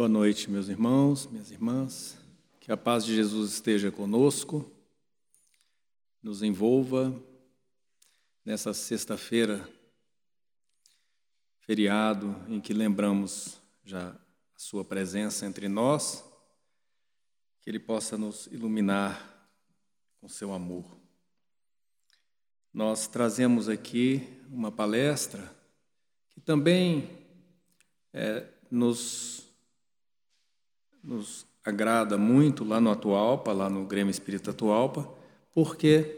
Boa noite, meus irmãos, minhas irmãs. Que a paz de Jesus esteja conosco, nos envolva nessa sexta-feira, feriado, em que lembramos já a Sua presença entre nós, que Ele possa nos iluminar com seu amor. Nós trazemos aqui uma palestra que também é, nos nos agrada muito lá no Atualpa, lá no Grêmio Espírita Atualpa, porque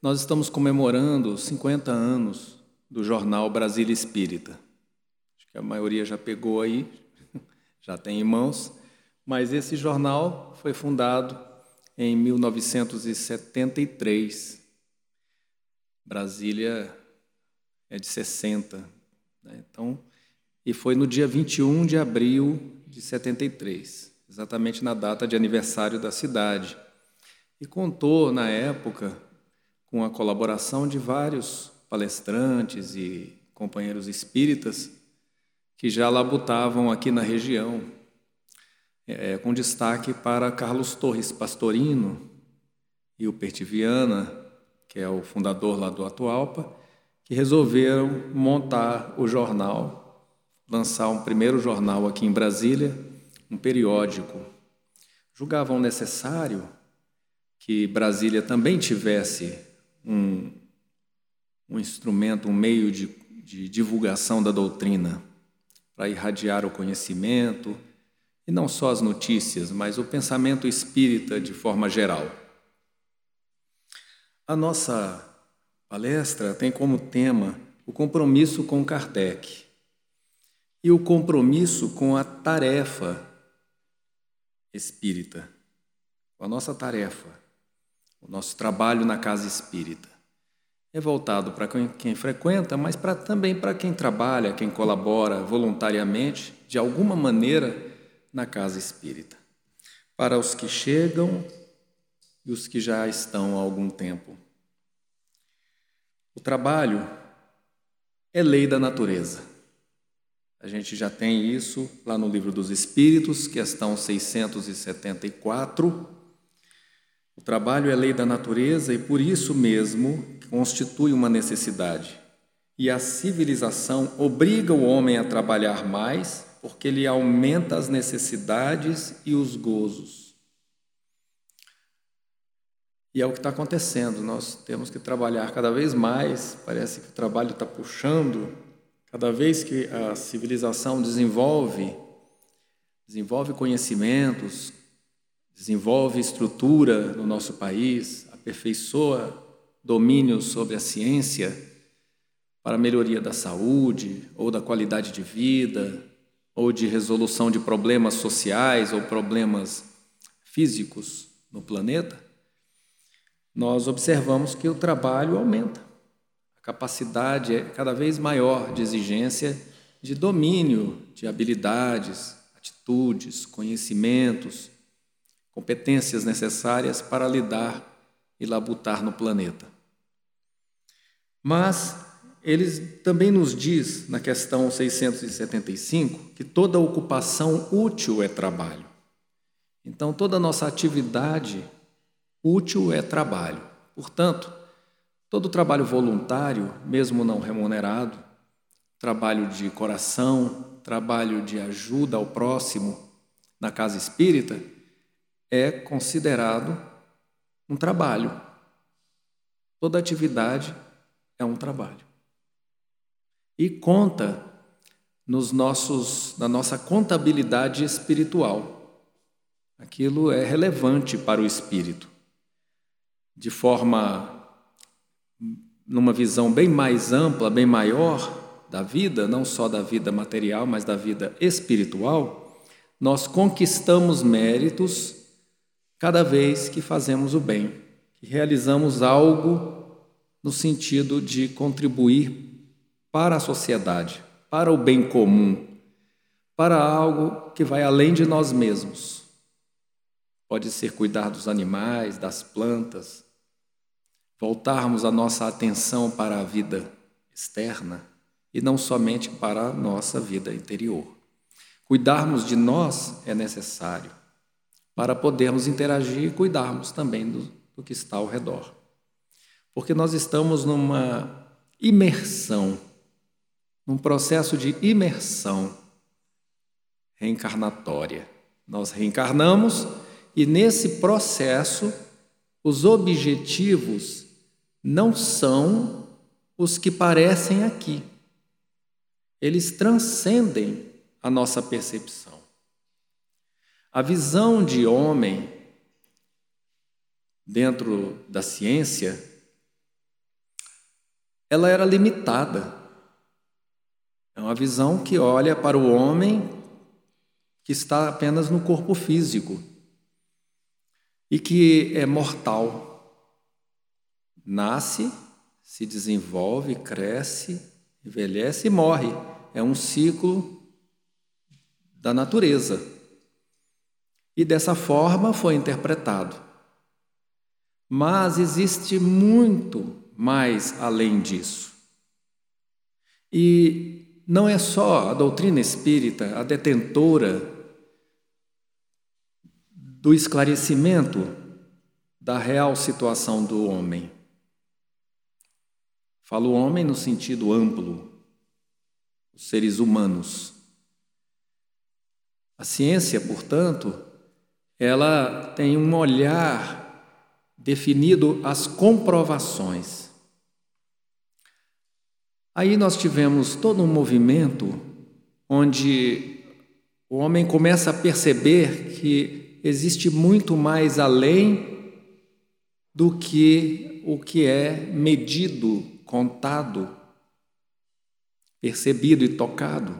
nós estamos comemorando 50 anos do jornal Brasília Espírita. Acho que a maioria já pegou aí, já tem em mãos, mas esse jornal foi fundado em 1973. Brasília é de 60. Né? Então, e foi no dia 21 de abril de 73 exatamente na data de aniversário da cidade. E contou, na época, com a colaboração de vários palestrantes e companheiros espíritas que já labutavam aqui na região, é, com destaque para Carlos Torres Pastorino e o Pertiviana, que é o fundador lá do Atualpa, que resolveram montar o jornal, lançar um primeiro jornal aqui em Brasília, um periódico. Julgavam necessário que Brasília também tivesse um, um instrumento, um meio de, de divulgação da doutrina para irradiar o conhecimento, e não só as notícias, mas o pensamento espírita de forma geral. A nossa palestra tem como tema o compromisso com Kardec e o compromisso com a tarefa espírita, a nossa tarefa, o nosso trabalho na casa espírita. É voltado para quem frequenta, mas também para quem trabalha, quem colabora voluntariamente, de alguma maneira, na casa espírita. Para os que chegam e os que já estão há algum tempo. O trabalho é lei da natureza. A gente já tem isso lá no Livro dos Espíritos, questão 674. O trabalho é lei da natureza e por isso mesmo constitui uma necessidade. E a civilização obriga o homem a trabalhar mais, porque ele aumenta as necessidades e os gozos. E é o que está acontecendo. Nós temos que trabalhar cada vez mais. Parece que o trabalho está puxando Cada vez que a civilização desenvolve, desenvolve conhecimentos, desenvolve estrutura no nosso país, aperfeiçoa domínio sobre a ciência para melhoria da saúde ou da qualidade de vida ou de resolução de problemas sociais ou problemas físicos no planeta, nós observamos que o trabalho aumenta capacidade é cada vez maior de exigência de domínio de habilidades, atitudes, conhecimentos, competências necessárias para lidar e labutar no planeta. Mas ele também nos diz, na questão 675, que toda ocupação útil é trabalho. Então, toda nossa atividade útil é trabalho. Portanto, Todo trabalho voluntário, mesmo não remunerado, trabalho de coração, trabalho de ajuda ao próximo na casa espírita, é considerado um trabalho. Toda atividade é um trabalho. E conta nos nossos na nossa contabilidade espiritual. Aquilo é relevante para o espírito. De forma numa visão bem mais ampla, bem maior da vida, não só da vida material, mas da vida espiritual, nós conquistamos méritos cada vez que fazemos o bem, que realizamos algo no sentido de contribuir para a sociedade, para o bem comum, para algo que vai além de nós mesmos. Pode ser cuidar dos animais, das plantas, voltarmos a nossa atenção para a vida externa e não somente para a nossa vida interior. Cuidarmos de nós é necessário para podermos interagir e cuidarmos também do, do que está ao redor. Porque nós estamos numa imersão, num processo de imersão reencarnatória. Nós reencarnamos e nesse processo os objetivos não são os que parecem aqui. Eles transcendem a nossa percepção. A visão de homem dentro da ciência ela era limitada. É uma visão que olha para o homem que está apenas no corpo físico e que é mortal. Nasce, se desenvolve, cresce, envelhece e morre. É um ciclo da natureza. E dessa forma foi interpretado. Mas existe muito mais além disso. E não é só a doutrina espírita a detentora do esclarecimento da real situação do homem. Falo homem no sentido amplo, os seres humanos. A ciência, portanto, ela tem um olhar definido às comprovações. Aí nós tivemos todo um movimento onde o homem começa a perceber que existe muito mais além do que o que é medido, contado, percebido e tocado.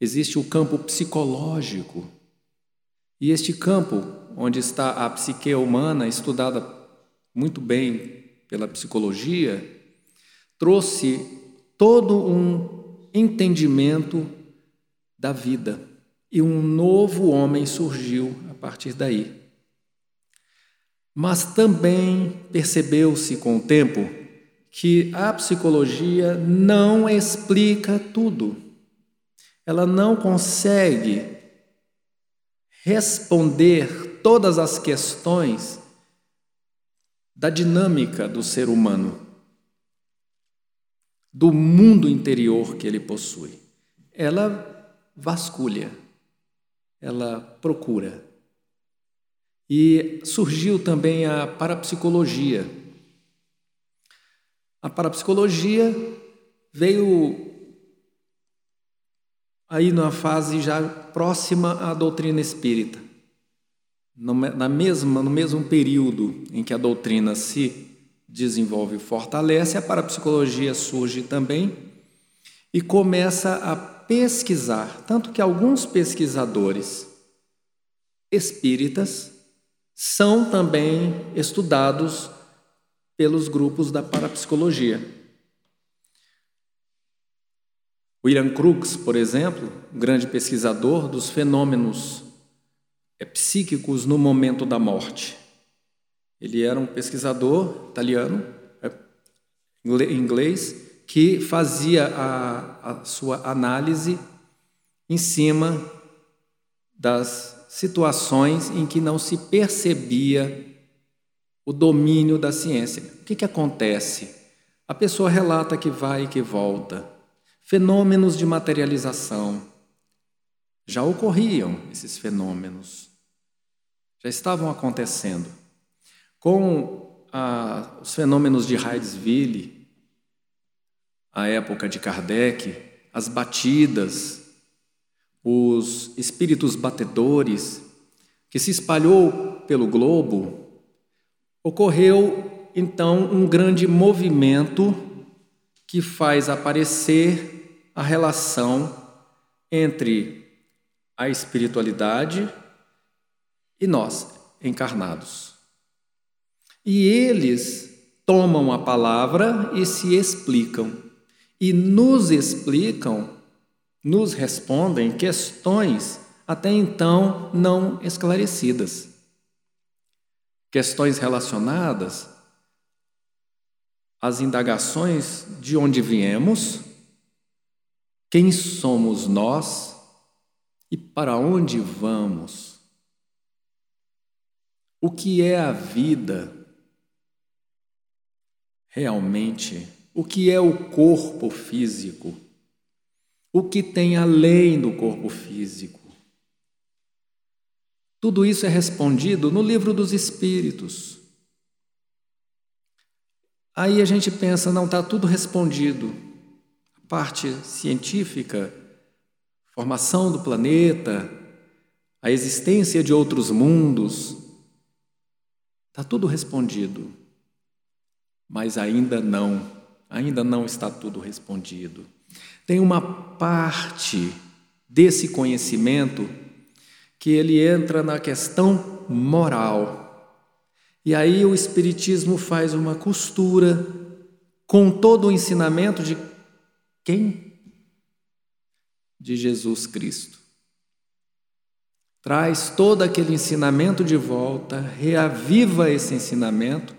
Existe o campo psicológico. E este campo, onde está a psique humana, estudada muito bem pela psicologia, trouxe todo um entendimento da vida e um novo homem surgiu a partir daí. Mas também percebeu-se com o tempo que a psicologia não explica tudo. Ela não consegue responder todas as questões da dinâmica do ser humano, do mundo interior que ele possui. Ela vasculha ela procura. E surgiu também a parapsicologia. A parapsicologia veio aí numa fase já próxima à doutrina espírita. Na mesma, no mesmo período em que a doutrina se desenvolve e fortalece, a parapsicologia surge também e começa a pesquisar, tanto que alguns pesquisadores espíritas são também estudados pelos grupos da parapsicologia. William Crookes, por exemplo, grande pesquisador dos fenômenos é, psíquicos no momento da morte. Ele era um pesquisador italiano, é, inglês, que fazia a, a sua análise em cima das situações em que não se percebia o domínio da ciência. O que, que acontece? A pessoa relata que vai e que volta. Fenômenos de materialização. Já ocorriam esses fenômenos. Já estavam acontecendo. Com ah, os fenômenos de Hydesville, a época de Kardec, as batidas, os espíritos batedores, que se espalhou pelo globo, ocorreu então um grande movimento que faz aparecer a relação entre a espiritualidade e nós, encarnados. E eles tomam a palavra e se explicam e nos explicam, nos respondem questões até então não esclarecidas. Questões relacionadas às indagações de onde viemos, quem somos nós E para onde vamos? O que é a vida realmente? O que é o corpo físico? O que tem além do corpo físico? Tudo isso é respondido no livro dos Espíritos. Aí a gente pensa, não, está tudo respondido. A parte científica, formação do planeta, a existência de outros mundos, está tudo respondido. Mas ainda não, ainda não está tudo respondido. Tem uma parte desse conhecimento que ele entra na questão moral. E aí o Espiritismo faz uma costura com todo o ensinamento de quem? De Jesus Cristo. Traz todo aquele ensinamento de volta, reaviva esse ensinamento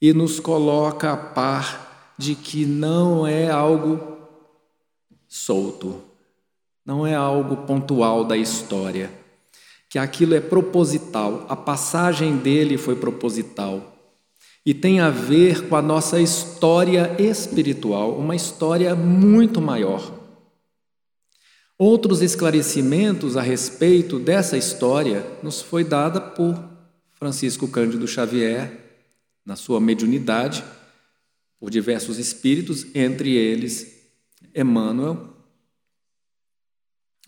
e nos coloca a par de que não é algo solto, não é algo pontual da história que aquilo é proposital, a passagem dele foi proposital e tem a ver com a nossa história espiritual, uma história muito maior. Outros esclarecimentos a respeito dessa história nos foi dada por Francisco Cândido Xavier na sua mediunidade, por diversos espíritos, entre eles Emmanuel,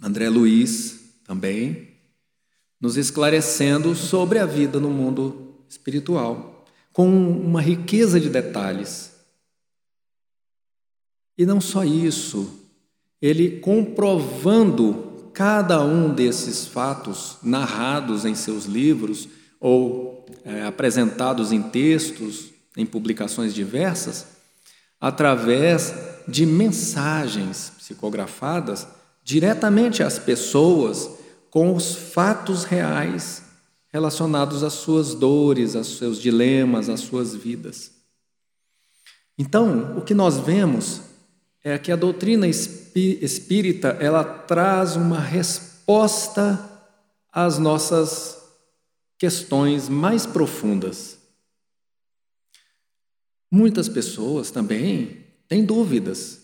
André Luiz também, nos esclarecendo sobre a vida no mundo espiritual, com uma riqueza de detalhes. E não só isso, ele comprovando cada um desses fatos narrados em seus livros ou é, apresentados em textos, em publicações diversas, através de mensagens psicografadas diretamente às pessoas com os fatos reais relacionados às suas dores, aos seus dilemas, às suas vidas. Então, o que nós vemos é que a doutrina espírita, ela traz uma resposta às nossas questões mais profundas. Muitas pessoas também têm dúvidas.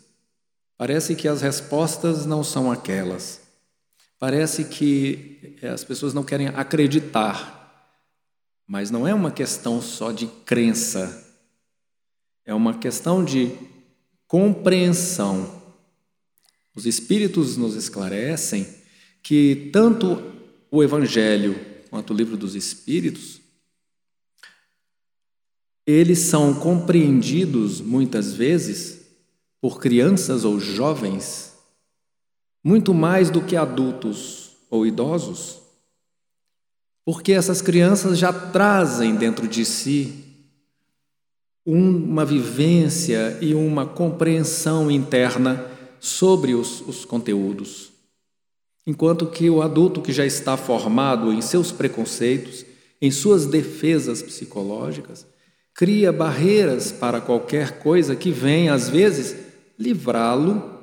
Parece que as respostas não são aquelas. Parece que eh, as pessoas não querem acreditar, mas não é uma questão só de crença, é uma questão de compreensão. Os Espíritos nos esclarecem que tanto o Evangelho quanto o Livro dos Espíritos eles são compreendidos muitas vezes por crianças ou jovens muito mais do que adultos ou idosos, porque essas crianças já trazem dentro de si uma vivência e uma compreensão interna sobre os, os conteúdos. Enquanto que o adulto que já está formado em seus preconceitos, em suas defesas psicológicas, cria barreiras para qualquer coisa que venha, às vezes, livrá-lo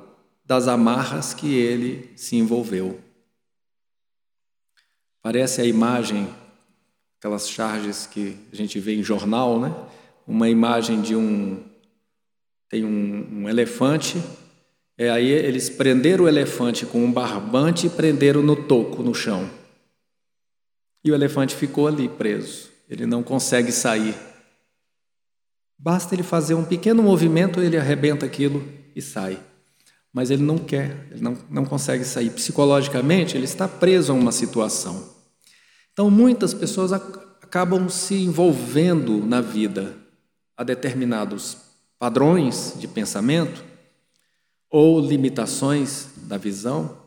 das amarras que ele se envolveu. Parece a imagem, aquelas charges que a gente vê em jornal, né? Uma imagem de um tem um, um elefante, é aí eles prenderam o elefante com um barbante e prenderam no toco no chão. E o elefante ficou ali preso. Ele não consegue sair. Basta ele fazer um pequeno movimento, ele arrebenta aquilo e sai mas ele não quer, ele não, não consegue sair. Psicologicamente, ele está preso a uma situação. Então, muitas pessoas acabam se envolvendo na vida a determinados padrões de pensamento ou limitações da visão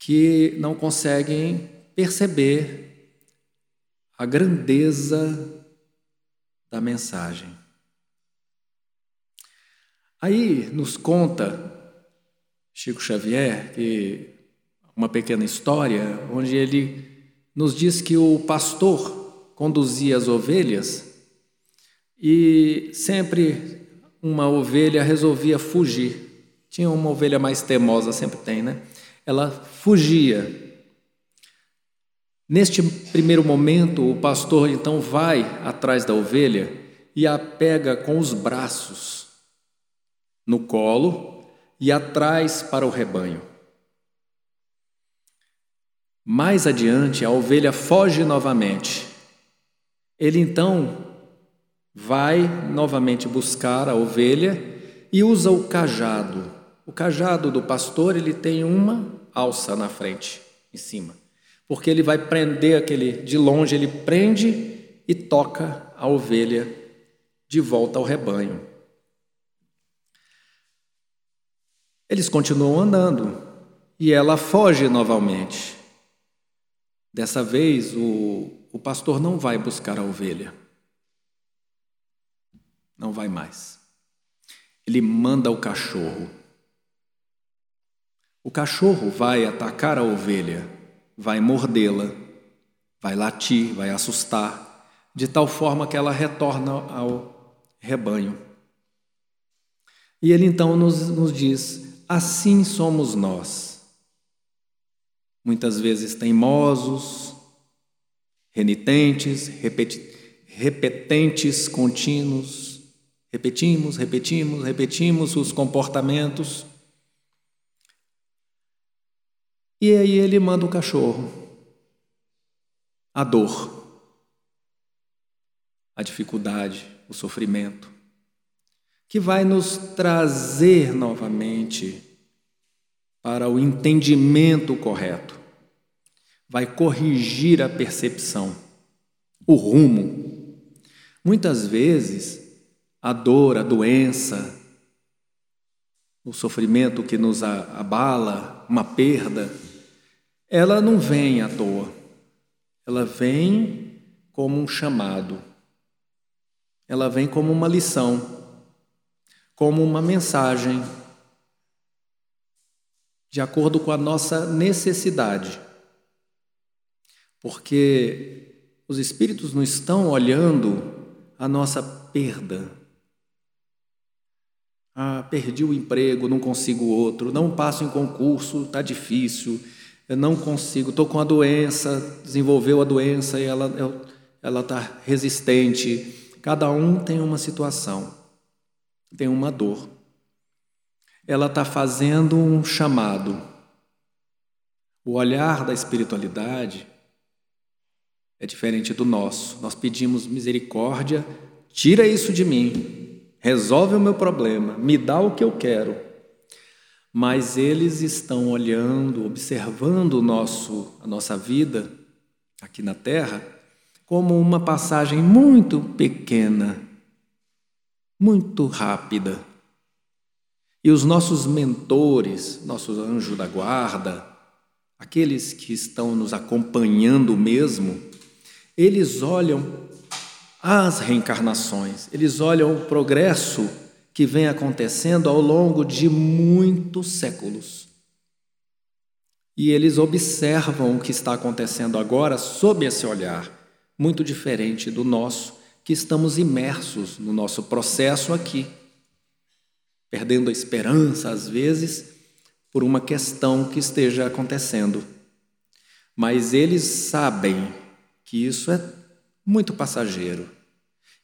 que não conseguem perceber a grandeza da mensagem. Aí nos conta Chico Xavier que uma pequena história onde ele nos diz que o pastor conduzia as ovelhas e sempre uma ovelha resolvia fugir. Tinha uma ovelha mais teimosa, sempre tem, né? ela fugia. Neste primeiro momento, o pastor então vai atrás da ovelha e a pega com os braços no colo e atrás para o rebanho. Mais adiante, a ovelha foge novamente. Ele então vai novamente buscar a ovelha e usa o cajado. O cajado do pastor, ele tem uma alça na frente, em cima. Porque ele vai prender aquele de longe, ele prende e toca a ovelha de volta ao rebanho. Eles continuam andando e ela foge novamente. Dessa vez, o, o pastor não vai buscar a ovelha. Não vai mais. Ele manda o cachorro. O cachorro vai atacar a ovelha, vai mordê-la, vai latir, vai assustar, de tal forma que ela retorna ao rebanho. E ele então nos, nos diz: assim somos nós muitas vezes teimosos, renitentes, repetentes, contínuos. Repetimos, repetimos, repetimos os comportamentos. E aí ele manda o cachorro, a dor, a dificuldade, o sofrimento, que vai nos trazer novamente para o entendimento correto. Vai corrigir a percepção, o rumo. Muitas vezes, a dor, a doença, o sofrimento que nos abala, uma perda, ela não vem à toa. Ela vem como um chamado. Ela vem como uma lição, como uma mensagem de acordo com a nossa necessidade. Porque os espíritos não estão olhando a nossa perda. Ah, perdi o emprego, não consigo outro, não passo em concurso, está difícil, eu não consigo, estou com a doença, desenvolveu a doença e ela ela está resistente. Cada um tem uma situação, tem uma dor ela está fazendo um chamado. O olhar da espiritualidade é diferente do nosso. Nós pedimos misericórdia, tira isso de mim, resolve o meu problema, me dá o que eu quero. Mas eles estão olhando, observando o nosso, a nossa vida aqui na Terra como uma passagem muito pequena, muito rápida e os nossos mentores, nossos anjos da guarda, aqueles que estão nos acompanhando mesmo, eles olham as reencarnações, eles olham o progresso que vem acontecendo ao longo de muitos séculos. E eles observam o que está acontecendo agora sob esse olhar, muito diferente do nosso, que estamos imersos no nosso processo aqui perdendo a esperança às vezes por uma questão que esteja acontecendo. Mas eles sabem que isso é muito passageiro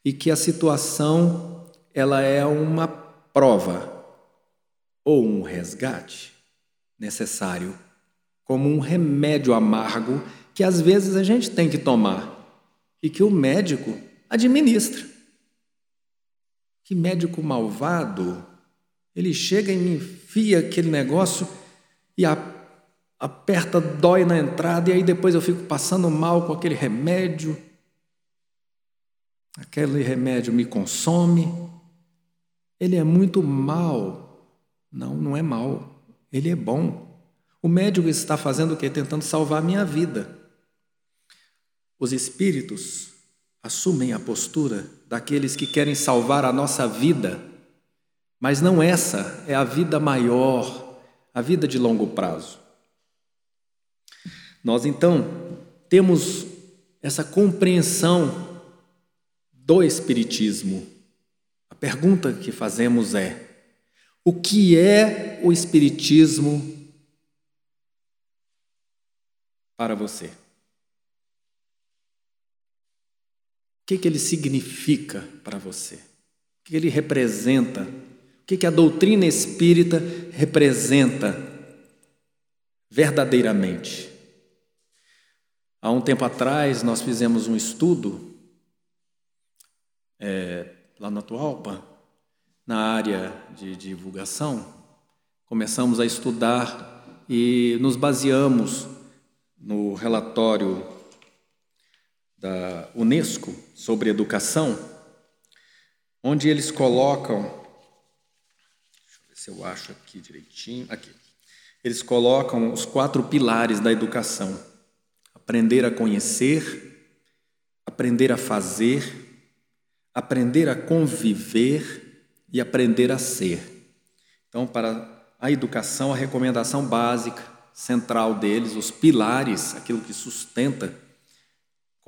e que a situação ela é uma prova ou um resgate necessário, como um remédio amargo que às vezes a gente tem que tomar e que o médico administra. Que médico malvado ele chega e me enfia aquele negócio e a, aperta, dói na entrada, e aí depois eu fico passando mal com aquele remédio. Aquele remédio me consome. Ele é muito mal. Não, não é mal. Ele é bom. O médico está fazendo o quê? Tentando salvar a minha vida. Os espíritos assumem a postura daqueles que querem salvar a nossa vida mas não essa é a vida maior, a vida de longo prazo. Nós então temos essa compreensão do Espiritismo. A pergunta que fazemos é: o que é o Espiritismo para você? O que, que ele significa para você? O que ele representa? O que, que a doutrina espírita representa verdadeiramente? Há um tempo atrás, nós fizemos um estudo é, lá na Atualpa, na área de divulgação. Começamos a estudar e nos baseamos no relatório da Unesco sobre educação, onde eles colocam. Deixa eu ver se eu acho aqui direitinho. Aqui. Eles colocam os quatro pilares da educação aprender a conhecer, aprender a fazer, aprender a conviver e aprender a ser. Então, para a educação, a recomendação básica, central deles, os pilares, aquilo que sustenta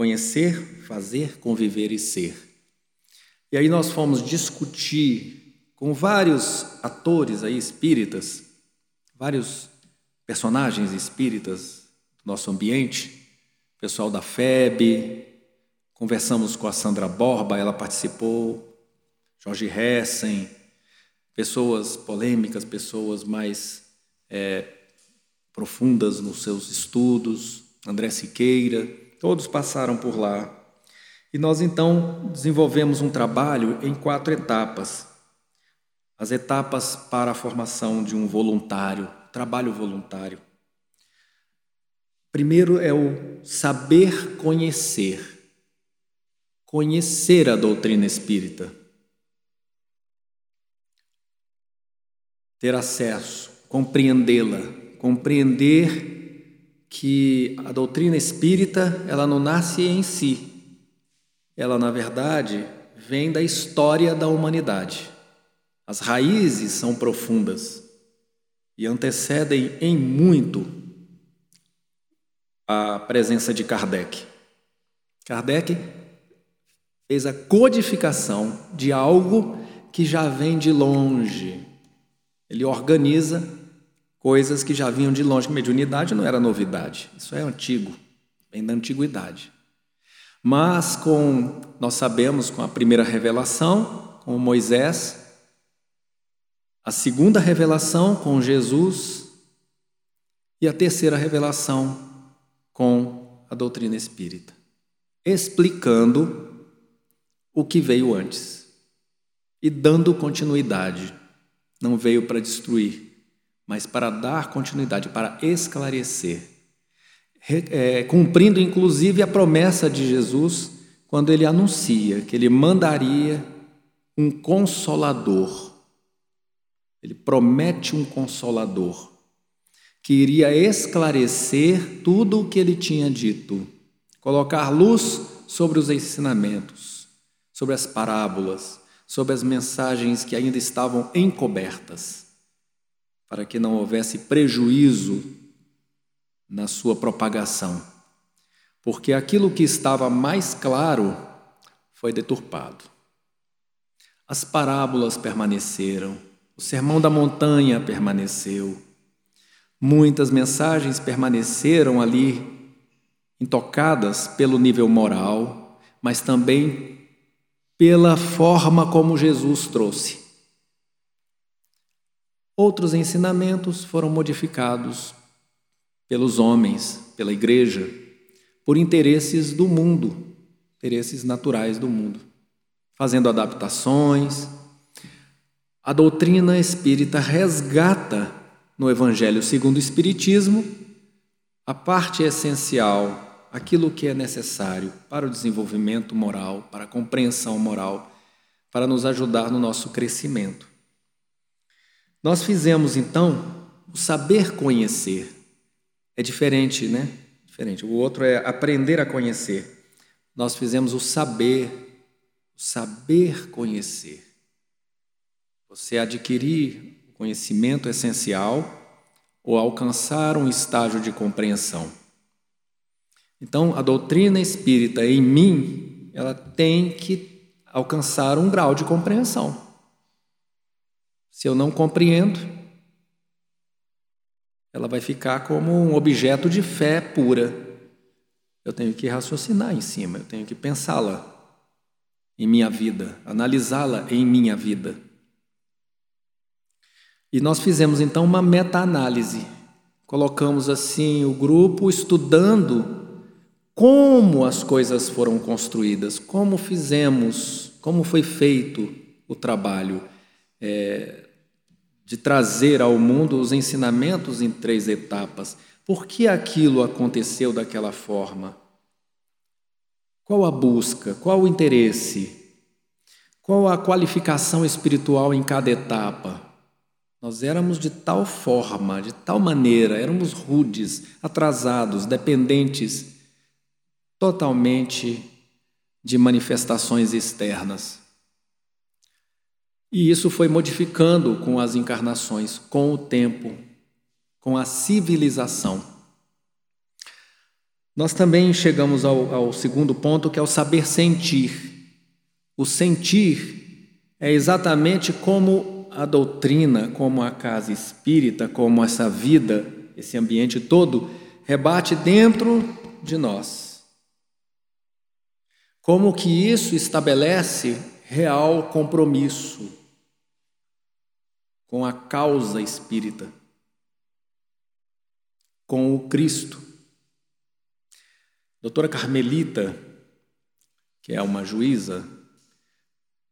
conhecer, fazer, conviver e ser. E aí nós fomos discutir com vários atores aí espíritas, vários personagens espíritas do nosso ambiente, pessoal da FEB, conversamos com a Sandra Borba, ela participou, Jorge Hessen, pessoas polêmicas, pessoas mais é, profundas nos seus estudos, André Siqueira, todos passaram por lá. E nós então desenvolvemos um trabalho em quatro etapas. As etapas para a formação de um voluntário, trabalho voluntário. Primeiro é o saber conhecer, conhecer a doutrina espírita, ter acesso, compreendê-la, compreender que a doutrina espírita ela não nasce em si, ela na verdade vem da história da humanidade. As raízes são profundas e antecedem em muito a presença de Kardec. Kardec fez a codificação de algo que já vem de longe. Ele organiza coisas que já vinham de longe. Mediunidade não era novidade, isso é antigo, vem da antiguidade. Mas com nós sabemos com a primeira revelação, com Moisés, a segunda revelação com Jesus e a terceira revelação com a doutrina espírita, explicando o que veio antes e dando continuidade. Não veio para destruir, mas para dar continuidade, para esclarecer, é, cumprindo inclusive a promessa de Jesus quando ele anuncia que ele mandaria um consolador. Ele promete um consolador que iria esclarecer tudo o que ele tinha dito, colocar luz sobre os ensinamentos, sobre as parábolas, sobre as mensagens que ainda estavam encobertas, para que não houvesse prejuízo na sua propagação, porque aquilo que estava mais claro foi deturpado. As parábolas permaneceram, o sermão da montanha permaneceu, Muitas mensagens permaneceram ali intocadas pelo nível moral, mas também pela forma como Jesus trouxe. Outros ensinamentos foram modificados pelos homens, pela igreja, por interesses do mundo, interesses naturais do mundo, fazendo adaptações. A doutrina espírita resgata no Evangelho segundo o Espiritismo, a parte essencial, aquilo que é necessário para o desenvolvimento moral, para a compreensão moral, para nos ajudar no nosso crescimento. Nós fizemos então o saber conhecer. É diferente, né? Diferente. O outro é aprender a conhecer. Nós fizemos o saber, o saber conhecer. Você adquirir conhecimento essencial ou alcançar um estágio de compreensão. Então, a doutrina espírita em mim, ela tem que alcançar um grau de compreensão. Se eu não compreendo, ela vai ficar como um objeto de fé pura. Eu tenho que raciocinar em cima, eu tenho que pensá-la em minha vida, analisá-la em minha vida. E nós fizemos então uma meta-análise. Colocamos assim o grupo estudando como as coisas foram construídas, como fizemos, como foi feito o trabalho é, de trazer ao mundo os ensinamentos em três etapas. Por que aquilo aconteceu daquela forma? Qual a busca? Qual o interesse? Qual a qualificação espiritual em cada etapa? Nós éramos de tal forma, de tal maneira, éramos rudes, atrasados, dependentes totalmente de manifestações externas. E isso foi modificando com as encarnações, com o tempo, com a civilização. Nós também chegamos ao, ao segundo ponto, que é o saber sentir. O sentir é exatamente como a doutrina, como a casa espírita, como essa vida, esse ambiente todo, rebate dentro de nós. Como que isso estabelece real compromisso com a causa espírita, com o Cristo. Doutora Carmelita, que é uma juíza,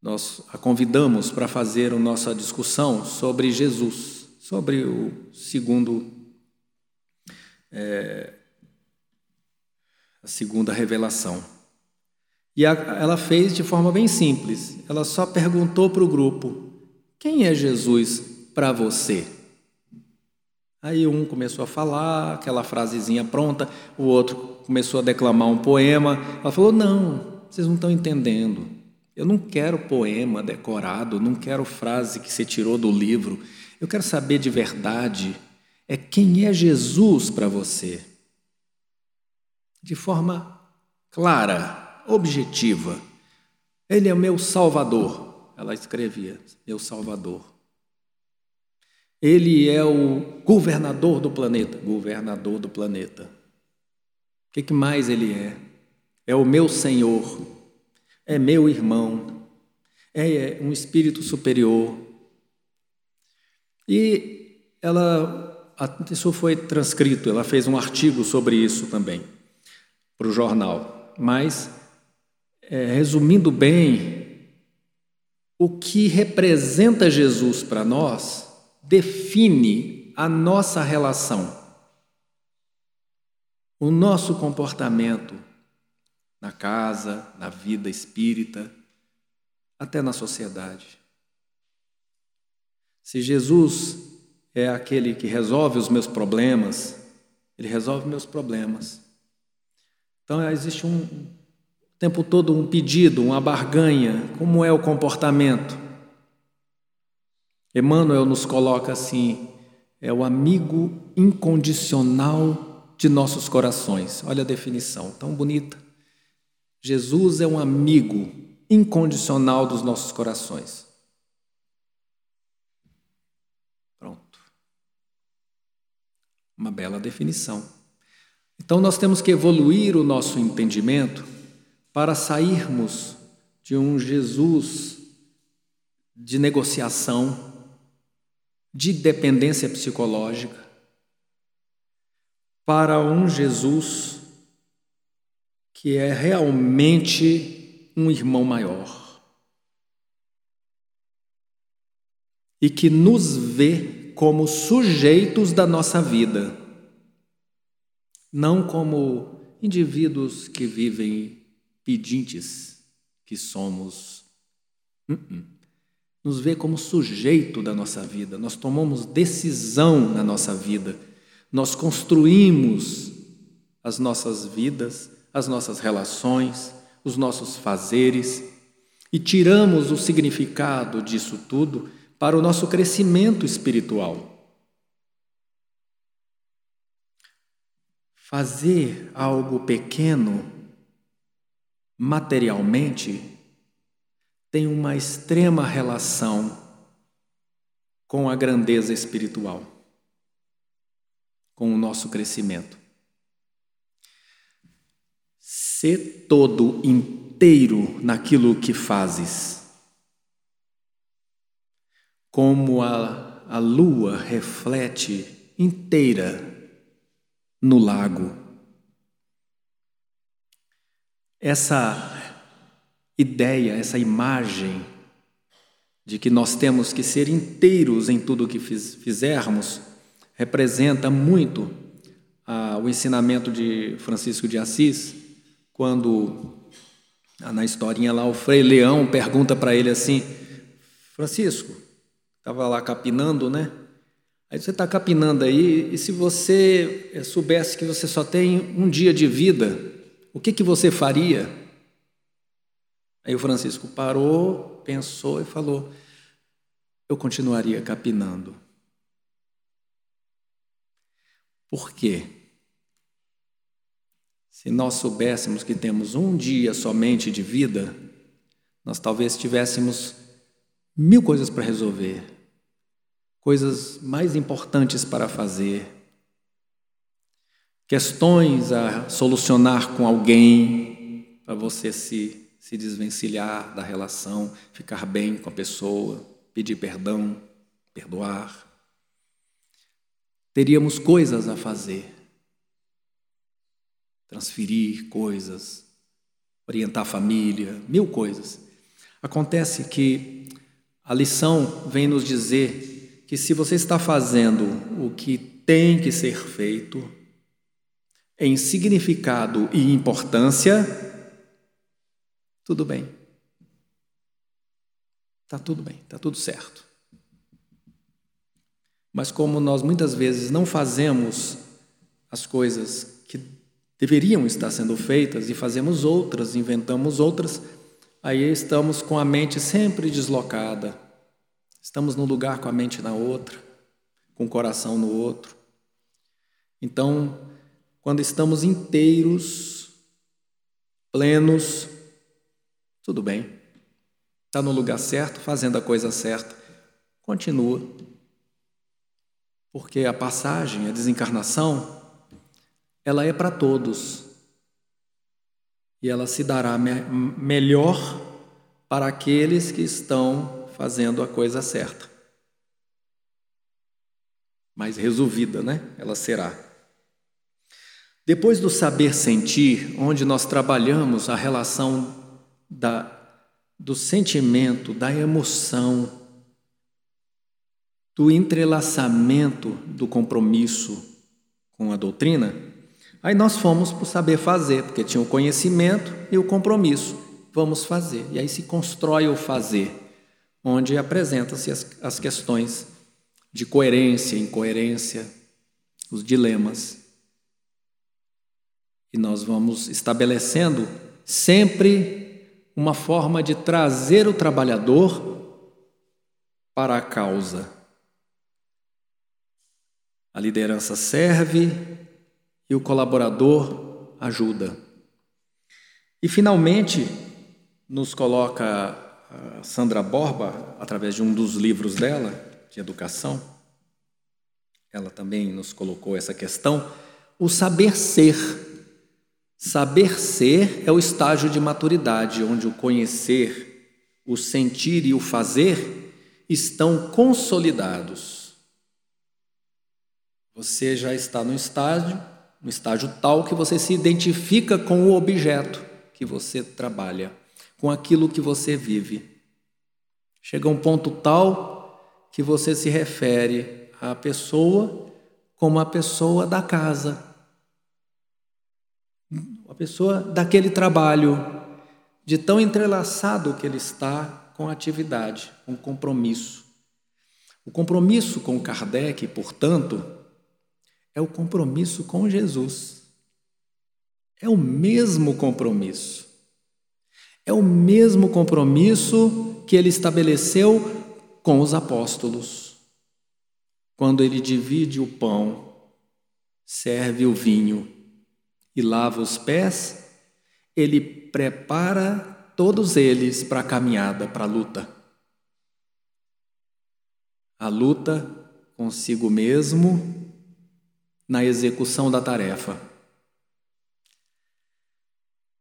nós a convidamos para fazer a nossa discussão sobre Jesus, sobre o segundo, é, a segunda revelação. E a, ela fez de forma bem simples. Ela só perguntou para o grupo: quem é Jesus para você? Aí um começou a falar aquela frasezinha pronta, o outro começou a declamar um poema. Ela falou: não, vocês não estão entendendo. Eu não quero poema decorado, não quero frase que você tirou do livro. Eu quero saber de verdade é quem é Jesus para você. De forma clara, objetiva. Ele é o meu Salvador. Ela escrevia: meu Salvador. Ele é o governador do planeta. Governador do planeta. O que, que mais ele é? É o meu Senhor é meu irmão, é um espírito superior. E ela, isso foi transcrito, ela fez um artigo sobre isso também para o jornal. Mas, é, resumindo bem, o que representa Jesus para nós define a nossa relação, o nosso comportamento na casa, na vida espírita, até na sociedade. Se Jesus é aquele que resolve os meus problemas, ele resolve meus problemas. Então existe um o tempo todo um pedido, uma barganha, como é o comportamento? Emmanuel nos coloca assim: é o amigo incondicional de nossos corações. Olha a definição, tão bonita. Jesus é um amigo incondicional dos nossos corações. Pronto. Uma bela definição. Então nós temos que evoluir o nosso entendimento para sairmos de um Jesus de negociação, de dependência psicológica, para um Jesus que é realmente um irmão maior e que nos vê como sujeitos da nossa vida, não como indivíduos que vivem pedintes que somos. Uh -uh. Nos vê como sujeito da nossa vida, nós tomamos decisão na nossa vida, nós construímos as nossas vidas as nossas relações, os nossos fazeres e tiramos o significado disso tudo para o nosso crescimento espiritual. Fazer algo pequeno materialmente tem uma extrema relação com a grandeza espiritual. com o nosso crescimento. Ser todo inteiro naquilo que fazes. Como a, a lua reflete inteira no lago. Essa ideia, essa imagem de que nós temos que ser inteiros em tudo o que fiz, fizermos, representa muito ah, o ensinamento de Francisco de Assis, quando ah, na historinha lá o Frei Leão pergunta para ele assim: Francisco, estava lá capinando, né? Aí você está capinando aí, e se você eh, soubesse que você só tem um dia de vida, o que, que você faria? Aí o Francisco parou, pensou e falou: Eu continuaria capinando. Por quê? Se nós soubéssemos que temos um dia somente de vida, nós talvez tivéssemos mil coisas para resolver, coisas mais importantes para fazer, questões a solucionar com alguém, para você se, se desvencilhar da relação, ficar bem com a pessoa, pedir perdão, perdoar teríamos coisas a fazer. Transferir coisas, orientar a família, mil coisas. Acontece que a lição vem nos dizer que se você está fazendo o que tem que ser feito, em significado e importância, tudo bem. Está tudo bem, está tudo certo. Mas como nós muitas vezes não fazemos as coisas que deveriam estar sendo feitas e fazemos outras, inventamos outras, aí estamos com a mente sempre deslocada. Estamos num lugar com a mente na outra, com o coração no outro. Então, quando estamos inteiros, plenos, tudo bem. Está no lugar certo, fazendo a coisa certa, continua porque a passagem, a desencarnação, ela é para todos. E ela se dará me melhor para aqueles que estão fazendo a coisa certa. Mais resolvida, né? Ela será. Depois do saber sentir, onde nós trabalhamos a relação da, do sentimento, da emoção, do entrelaçamento do compromisso com a doutrina, aí nós fomos para o saber fazer, porque tinha o conhecimento e o compromisso. Vamos fazer. E aí se constrói o fazer, onde apresenta-se as, as questões de coerência, incoerência, os dilemas. E nós vamos estabelecendo sempre uma forma de trazer o trabalhador para a causa a liderança serve e o colaborador ajuda. E finalmente, nos coloca Sandra Borba, através de um dos livros dela, de educação, ela também nos colocou essa questão, o saber ser. Saber ser é o estágio de maturidade, onde o conhecer, o sentir e o fazer estão consolidados. Você já está no estágio, no estágio tal que você se identifica com o objeto que você trabalha, com aquilo que você vive. Chega um ponto tal que você se refere à pessoa como a pessoa da casa, pessoa daquele trabalho, de tão entrelaçado que ele está com a atividade, com o compromisso. O compromisso com Kardec, portanto, é o compromisso com Jesus. É o mesmo compromisso. É o mesmo compromisso que ele estabeleceu com os apóstolos. Quando ele divide o pão, serve o vinho e lava os pés, ele prepara todos eles para a caminhada, para a luta. A luta consigo mesmo na execução da tarefa.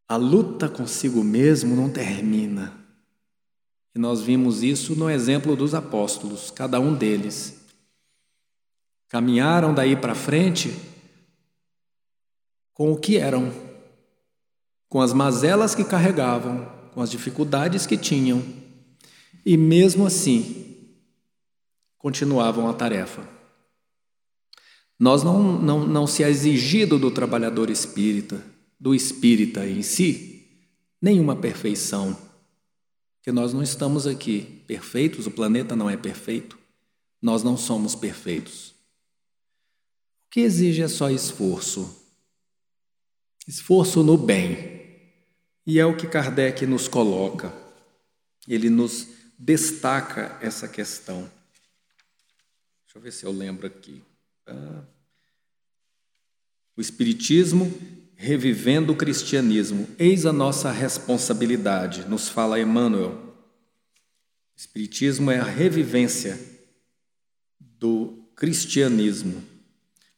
A luta consigo mesmo não termina. E nós vimos isso no exemplo dos apóstolos, cada um deles. Caminharam daí para frente com o que eram, com as mazelas que carregavam, com as dificuldades que tinham, e mesmo assim continuavam a tarefa. Nós não, não, não se é exigido do trabalhador espírita do espírita em si nenhuma perfeição. Porque nós não estamos aqui perfeitos, o planeta não é perfeito, nós não somos perfeitos. O que exige é só esforço. Esforço no bem. E é o que Kardec nos coloca. Ele nos destaca essa questão. Deixa eu ver se eu lembro aqui. Ah. O Espiritismo revivendo o cristianismo. Eis a nossa responsabilidade, nos fala Emmanuel. O Espiritismo é a revivência do cristianismo.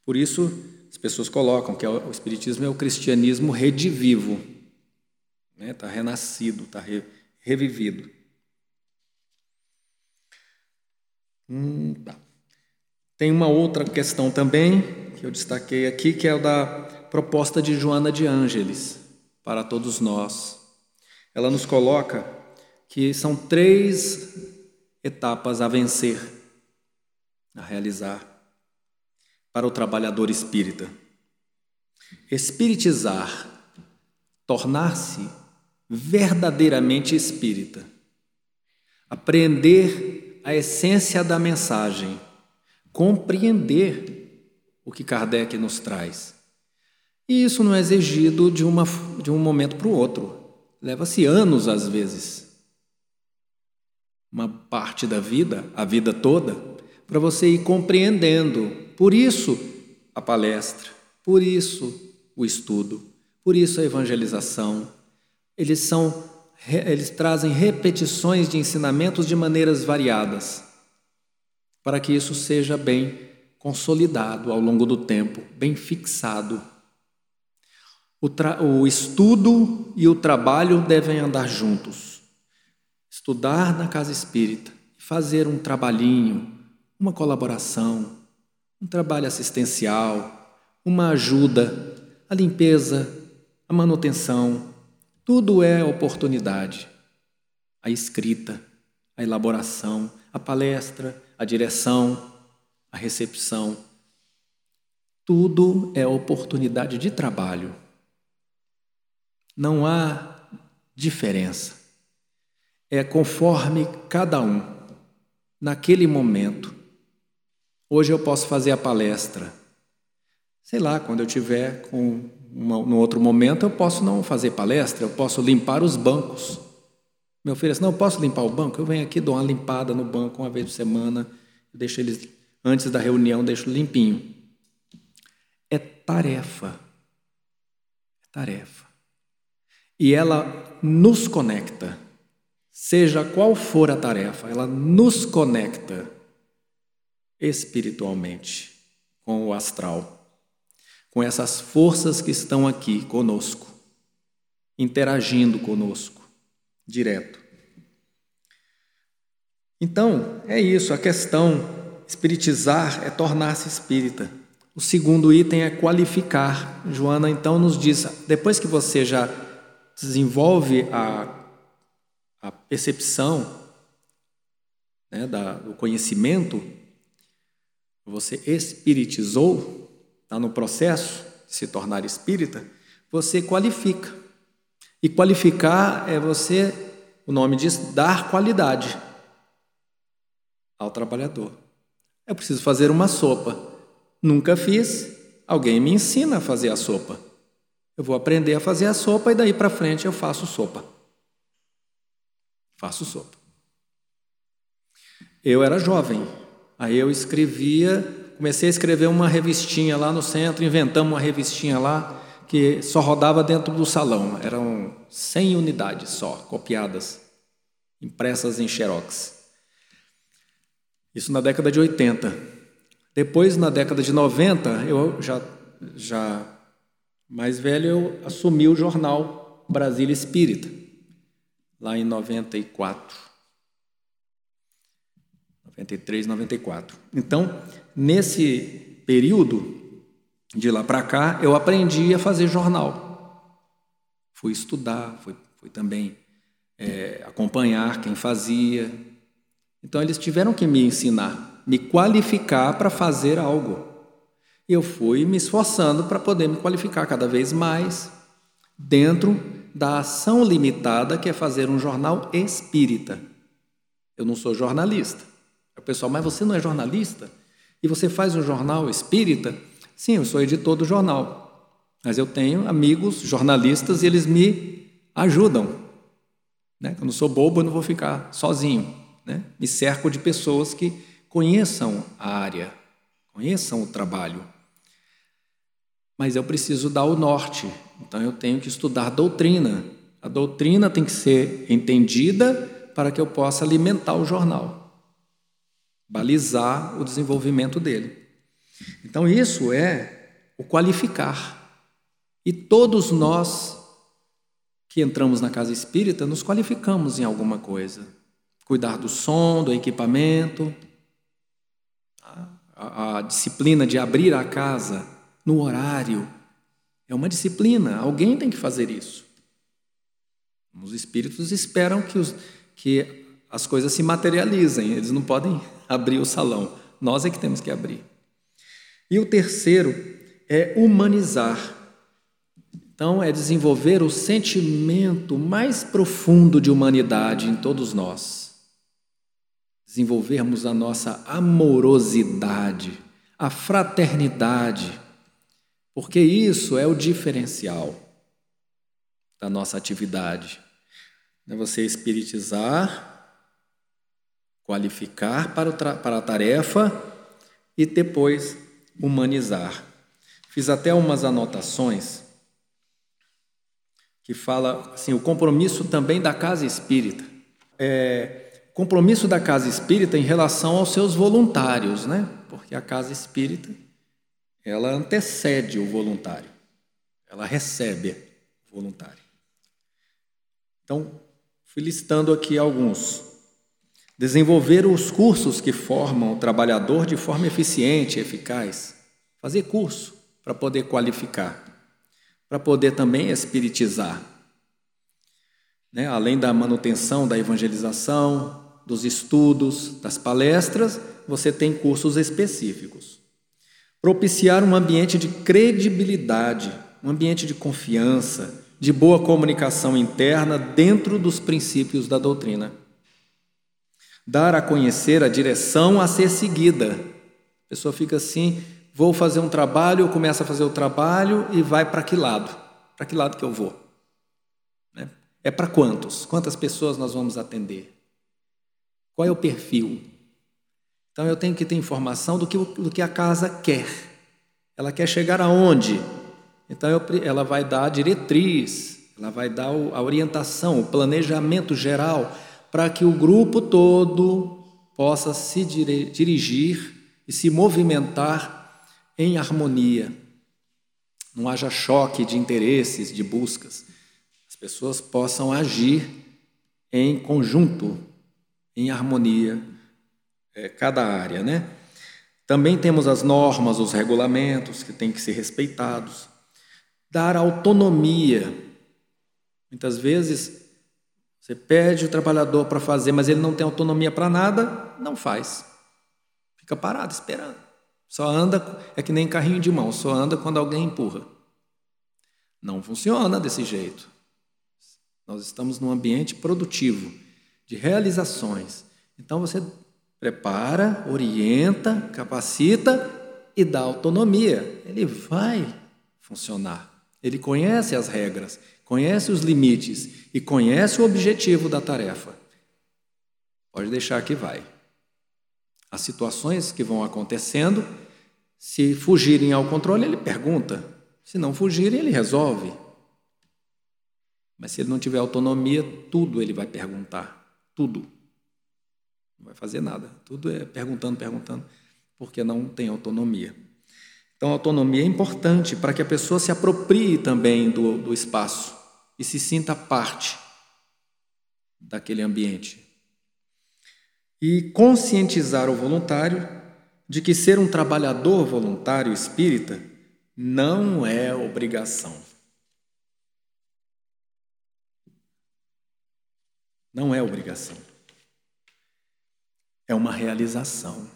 Por isso, as pessoas colocam que o Espiritismo é o cristianismo redivivo, está né? Tá renascido, está re, revivido. Hum, tá. Tem uma outra questão também que eu destaquei aqui, que é o da proposta de Joana de Ângeles para todos nós. Ela nos coloca que são três etapas a vencer, a realizar para o trabalhador espírita: espiritizar, tornar-se verdadeiramente espírita, aprender a essência da mensagem, compreender o que Kardec nos traz e isso não é exigido de, uma, de um momento para o outro. Leva-se anos, às vezes. Uma parte da vida, a vida toda, para você ir compreendendo. Por isso, a palestra, por isso, o estudo, por isso, a evangelização. Eles são eles trazem repetições de ensinamentos de maneiras variadas, para que isso seja bem consolidado ao longo do tempo, bem fixado. O, o estudo e o trabalho devem andar juntos. Estudar na casa espírita, fazer um trabalhinho, uma colaboração, um trabalho assistencial, uma ajuda, a limpeza, a manutenção, tudo é oportunidade. A escrita, a elaboração, a palestra, a direção, a recepção, tudo é oportunidade de trabalho. Não há diferença. É conforme cada um, naquele momento. Hoje eu posso fazer a palestra. Sei lá, quando eu tiver com uma, outro momento, eu posso não fazer palestra, eu posso limpar os bancos. Me oferece, não, eu posso limpar o banco? Eu venho aqui, dou uma limpada no banco uma vez por semana, deixo eles, antes da reunião, deixo limpinho. É tarefa. É tarefa e ela nos conecta. Seja qual for a tarefa, ela nos conecta espiritualmente com o astral, com essas forças que estão aqui conosco, interagindo conosco, direto. Então, é isso, a questão espiritizar é tornar-se espírita. O segundo item é qualificar. Joana então nos diz: depois que você já desenvolve a, a percepção né, da, do conhecimento, você espiritizou, está no processo de se tornar espírita, você qualifica. E qualificar é você, o nome diz, dar qualidade ao trabalhador. Eu preciso fazer uma sopa. Nunca fiz, alguém me ensina a fazer a sopa. Eu vou aprender a fazer a sopa e daí para frente eu faço sopa. Faço sopa. Eu era jovem, aí eu escrevia, comecei a escrever uma revistinha lá no centro, inventamos uma revistinha lá que só rodava dentro do salão. Eram 100 unidades só, copiadas, impressas em xerox. Isso na década de 80. Depois, na década de 90, eu já, já mais velho, eu assumi o jornal Brasília Espírita, lá em 94. 93, 94. Então, nesse período, de lá para cá, eu aprendi a fazer jornal. Fui estudar, fui, fui também é, acompanhar quem fazia. Então, eles tiveram que me ensinar, me qualificar para fazer algo. Eu fui me esforçando para poder me qualificar cada vez mais dentro da ação limitada que é fazer um jornal espírita. Eu não sou jornalista. O pessoal, mas você não é jornalista? E você faz um jornal espírita? Sim, eu sou editor do jornal, mas eu tenho amigos jornalistas e eles me ajudam. Né? Eu não sou bobo, eu não vou ficar sozinho. Né? Me cerco de pessoas que conheçam a área, conheçam o trabalho. Mas eu preciso dar o norte, então eu tenho que estudar doutrina. A doutrina tem que ser entendida para que eu possa alimentar o jornal, balizar o desenvolvimento dele. Então, isso é o qualificar. E todos nós que entramos na casa espírita nos qualificamos em alguma coisa. Cuidar do som, do equipamento, a, a disciplina de abrir a casa no horário. É uma disciplina, alguém tem que fazer isso. Os espíritos esperam que, os, que as coisas se materializem, eles não podem abrir o salão, nós é que temos que abrir. E o terceiro é humanizar. Então, é desenvolver o sentimento mais profundo de humanidade em todos nós. Desenvolvermos a nossa amorosidade, a fraternidade, porque isso é o diferencial da nossa atividade. É você espiritizar, qualificar para, para a tarefa e depois humanizar. Fiz até umas anotações que fala assim, o compromisso também da casa espírita. É, compromisso da casa espírita em relação aos seus voluntários, né? Porque a casa espírita ela antecede o voluntário, ela recebe o voluntário. Então, fui listando aqui alguns. Desenvolver os cursos que formam o trabalhador de forma eficiente e eficaz. Fazer curso para poder qualificar, para poder também espiritizar. Né? Além da manutenção da evangelização, dos estudos, das palestras, você tem cursos específicos. Propiciar um ambiente de credibilidade, um ambiente de confiança, de boa comunicação interna dentro dos princípios da doutrina dar a conhecer a direção a ser seguida. A pessoa fica assim: vou fazer um trabalho, começa a fazer o trabalho e vai para que lado? Para que lado que eu vou? Né? É para quantos? Quantas pessoas nós vamos atender? Qual é o perfil? Então eu tenho que ter informação do que, do que a casa quer. Ela quer chegar aonde? Então eu, ela vai dar a diretriz, ela vai dar a orientação, o planejamento geral para que o grupo todo possa se dirigir e se movimentar em harmonia. Não haja choque de interesses, de buscas. As pessoas possam agir em conjunto, em harmonia, é, cada área, né? Também temos as normas, os regulamentos que têm que ser respeitados. Dar autonomia. Muitas vezes você pede o trabalhador para fazer, mas ele não tem autonomia para nada, não faz. Fica parado esperando. Só anda, é que nem carrinho de mão, só anda quando alguém empurra. Não funciona desse jeito. Nós estamos num ambiente produtivo, de realizações. Então você prepara, orienta, capacita e dá autonomia. Ele vai funcionar. Ele conhece as regras, conhece os limites e conhece o objetivo da tarefa, pode deixar que vai. As situações que vão acontecendo, se fugirem ao controle, ele pergunta. Se não fugirem, ele resolve. Mas se ele não tiver autonomia, tudo ele vai perguntar. Tudo. Não vai fazer nada. Tudo é perguntando, perguntando. porque não tem autonomia. Então, autonomia é importante para que a pessoa se aproprie também do, do espaço e se sinta parte daquele ambiente. E conscientizar o voluntário de que ser um trabalhador voluntário espírita não é obrigação. Não é obrigação. É uma realização.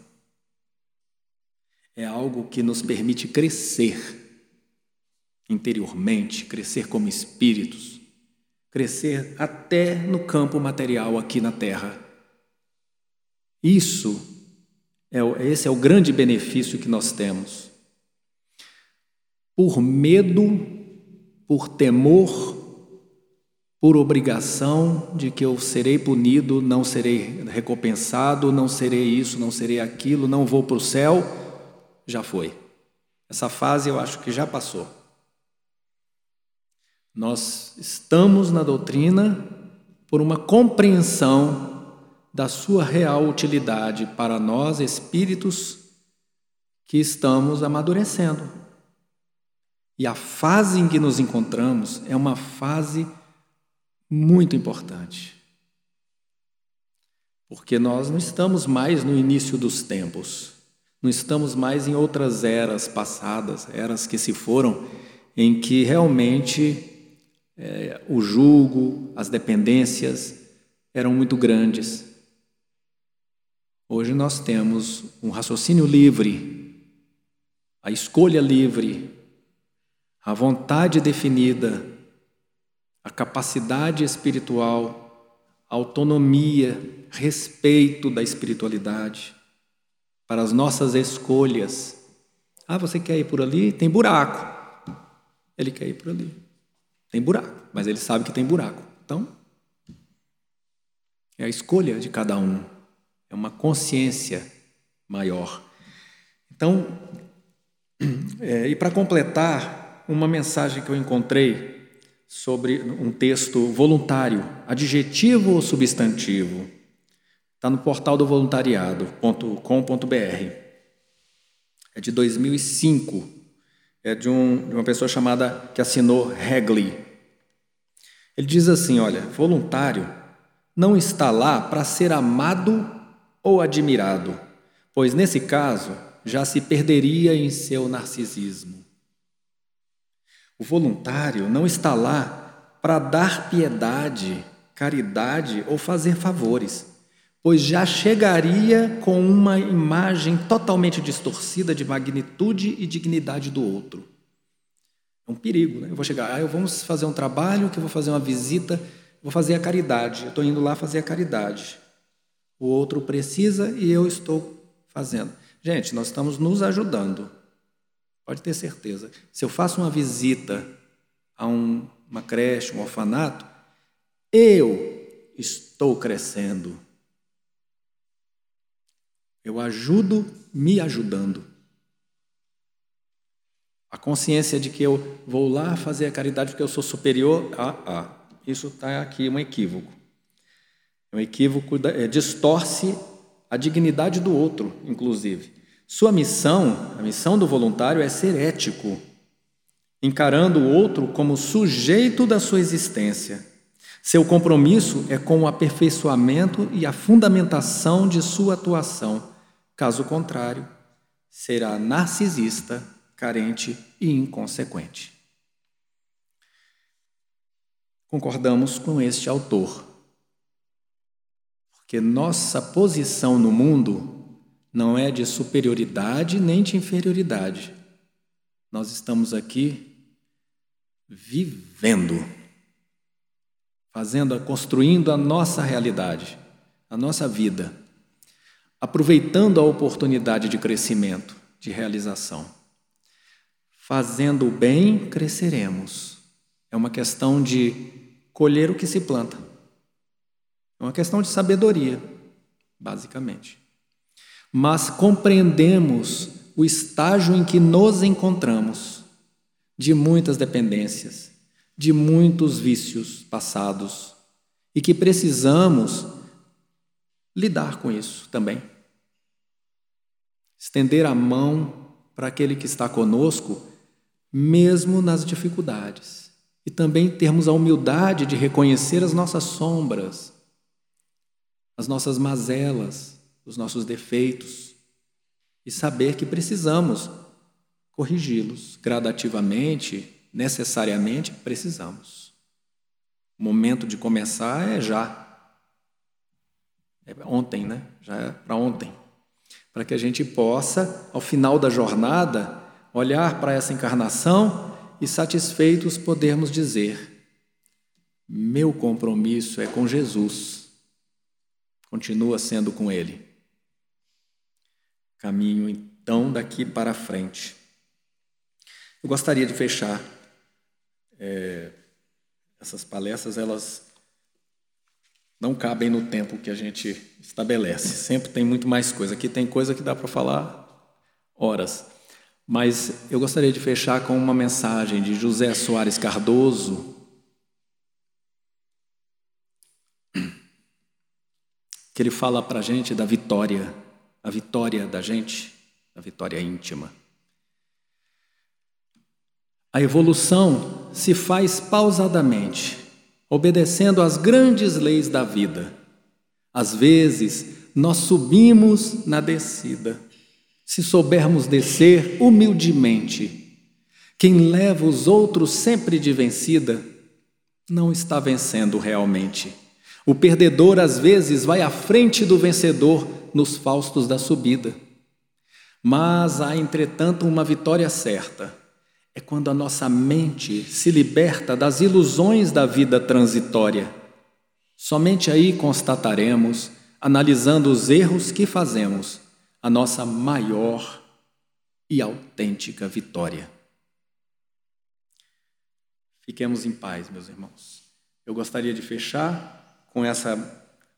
É algo que nos permite crescer interiormente, crescer como espíritos, crescer até no campo material aqui na Terra. Isso é esse é o grande benefício que nós temos. Por medo, por temor, por obrigação de que eu serei punido, não serei recompensado, não serei isso, não serei aquilo, não vou para o céu, já foi. Essa fase eu acho que já passou. Nós estamos na doutrina por uma compreensão da sua real utilidade para nós, espíritos que estamos amadurecendo. E a fase em que nos encontramos é uma fase muito importante. Porque nós não estamos mais no início dos tempos, não estamos mais em outras eras passadas, eras que se foram, em que realmente é, o julgo, as dependências eram muito grandes. Hoje nós temos um raciocínio livre, a escolha livre, a vontade definida, a capacidade espiritual, a autonomia, respeito da espiritualidade para as nossas escolhas. Ah, você quer ir por ali? Tem buraco. Ele quer ir por ali. Tem buraco, mas ele sabe que tem buraco. Então, é a escolha de cada um, é uma consciência maior. Então, é, e para completar, uma mensagem que eu encontrei sobre um texto voluntário, adjetivo ou substantivo, está no portal do voluntariado.com.br. É de 2005, é de, um, de uma pessoa chamada que assinou Hagley. Ele diz assim: olha, voluntário não está lá para ser amado ou admirado, pois nesse caso já se perderia em seu narcisismo. O voluntário não está lá para dar piedade, caridade ou fazer favores, pois já chegaria com uma imagem totalmente distorcida de magnitude e dignidade do outro. É um perigo, né? Eu vou chegar, ah, eu vamos fazer um trabalho, que eu vou fazer uma visita, vou fazer a caridade. Eu estou indo lá fazer a caridade. O outro precisa e eu estou fazendo. Gente, nós estamos nos ajudando. Pode ter certeza. Se eu faço uma visita a um, uma creche, um orfanato, eu estou crescendo. Eu ajudo me ajudando. A consciência de que eu vou lá fazer a caridade porque eu sou superior, ah, ah, isso está aqui um equívoco. Um equívoco, é, distorce a dignidade do outro, inclusive. Sua missão, a missão do voluntário é ser ético, encarando o outro como sujeito da sua existência. Seu compromisso é com o aperfeiçoamento e a fundamentação de sua atuação. Caso contrário, será narcisista carente e inconsequente. Concordamos com este autor, porque nossa posição no mundo não é de superioridade nem de inferioridade. Nós estamos aqui vivendo, fazendo, construindo a nossa realidade, a nossa vida, aproveitando a oportunidade de crescimento, de realização. Fazendo o bem, cresceremos. É uma questão de colher o que se planta. É uma questão de sabedoria, basicamente. Mas compreendemos o estágio em que nos encontramos, de muitas dependências, de muitos vícios passados, e que precisamos lidar com isso também. estender a mão para aquele que está conosco, mesmo nas dificuldades. E também termos a humildade de reconhecer as nossas sombras, as nossas mazelas, os nossos defeitos, e saber que precisamos corrigi-los gradativamente, necessariamente precisamos. O momento de começar é já. É ontem, né? Já é para ontem. Para que a gente possa, ao final da jornada, olhar para essa encarnação e satisfeitos podermos dizer: meu compromisso é com Jesus, continua sendo com Ele. Caminho então daqui para frente. Eu gostaria de fechar é, essas palestras, elas não cabem no tempo que a gente estabelece. Sempre tem muito mais coisa. Aqui tem coisa que dá para falar horas. Mas eu gostaria de fechar com uma mensagem de José Soares Cardoso, que ele fala para a gente da vitória, a vitória da gente, a vitória íntima. A evolução se faz pausadamente, obedecendo às grandes leis da vida. Às vezes, nós subimos na descida. Se soubermos descer humildemente, quem leva os outros sempre de vencida, não está vencendo realmente. O perdedor às vezes vai à frente do vencedor nos faustos da subida. Mas há, entretanto, uma vitória certa é quando a nossa mente se liberta das ilusões da vida transitória. Somente aí constataremos, analisando os erros que fazemos, a nossa maior e autêntica vitória. Fiquemos em paz, meus irmãos. Eu gostaria de fechar com essa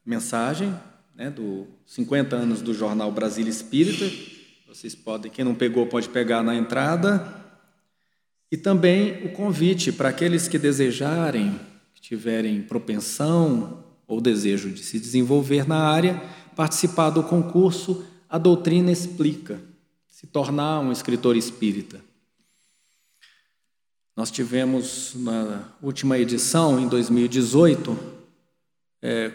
mensagem né, do 50 anos do jornal Brasília Espírita. Vocês podem, quem não pegou, pode pegar na entrada. E também o convite para aqueles que desejarem, que tiverem propensão ou desejo de se desenvolver na área, participar do concurso A Doutrina Explica, se tornar um escritor espírita. Nós tivemos na última edição, em 2018, é,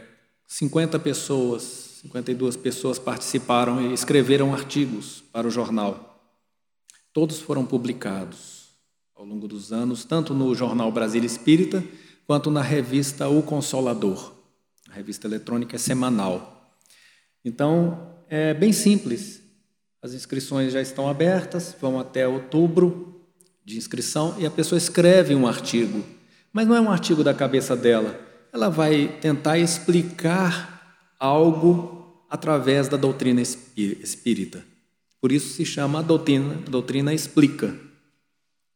50 pessoas, 52 pessoas participaram e escreveram artigos para o jornal. Todos foram publicados ao longo dos anos, tanto no jornal Brasília Espírita, quanto na revista O Consolador. A revista eletrônica é semanal. Então, é bem simples. As inscrições já estão abertas, vão até outubro de inscrição e a pessoa escreve um artigo. Mas não é um artigo da cabeça dela. Ela vai tentar explicar algo através da doutrina espírita. Por isso se chama a doutrina, a doutrina explica.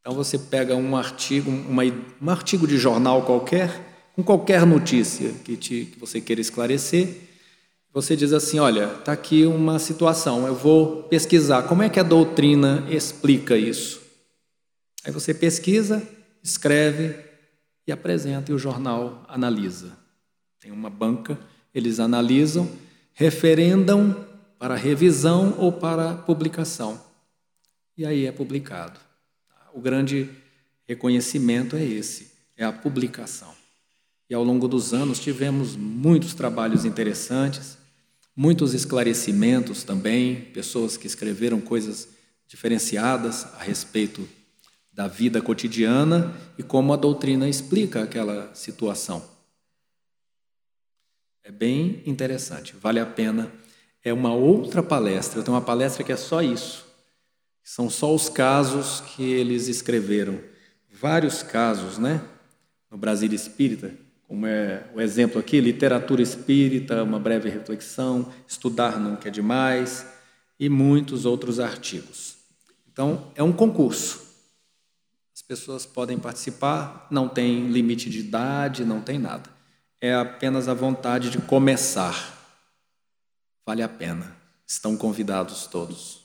Então você pega um artigo, uma, um artigo de jornal qualquer, com qualquer notícia que, te, que você queira esclarecer, você diz assim: olha, está aqui uma situação, eu vou pesquisar como é que a doutrina explica isso. Aí você pesquisa, escreve e apresenta, e o jornal analisa. Tem uma banca, eles analisam, referendam para revisão ou para publicação. E aí é publicado o grande reconhecimento é esse, é a publicação. E ao longo dos anos tivemos muitos trabalhos interessantes, muitos esclarecimentos também, pessoas que escreveram coisas diferenciadas a respeito da vida cotidiana e como a doutrina explica aquela situação. É bem interessante, vale a pena. É uma outra palestra, eu tenho uma palestra que é só isso. São só os casos que eles escreveram. Vários casos, né? No Brasil Espírita, como é o exemplo aqui, literatura espírita, uma breve reflexão, estudar nunca é demais e muitos outros artigos. Então, é um concurso. As pessoas podem participar, não tem limite de idade, não tem nada. É apenas a vontade de começar. Vale a pena. Estão convidados todos.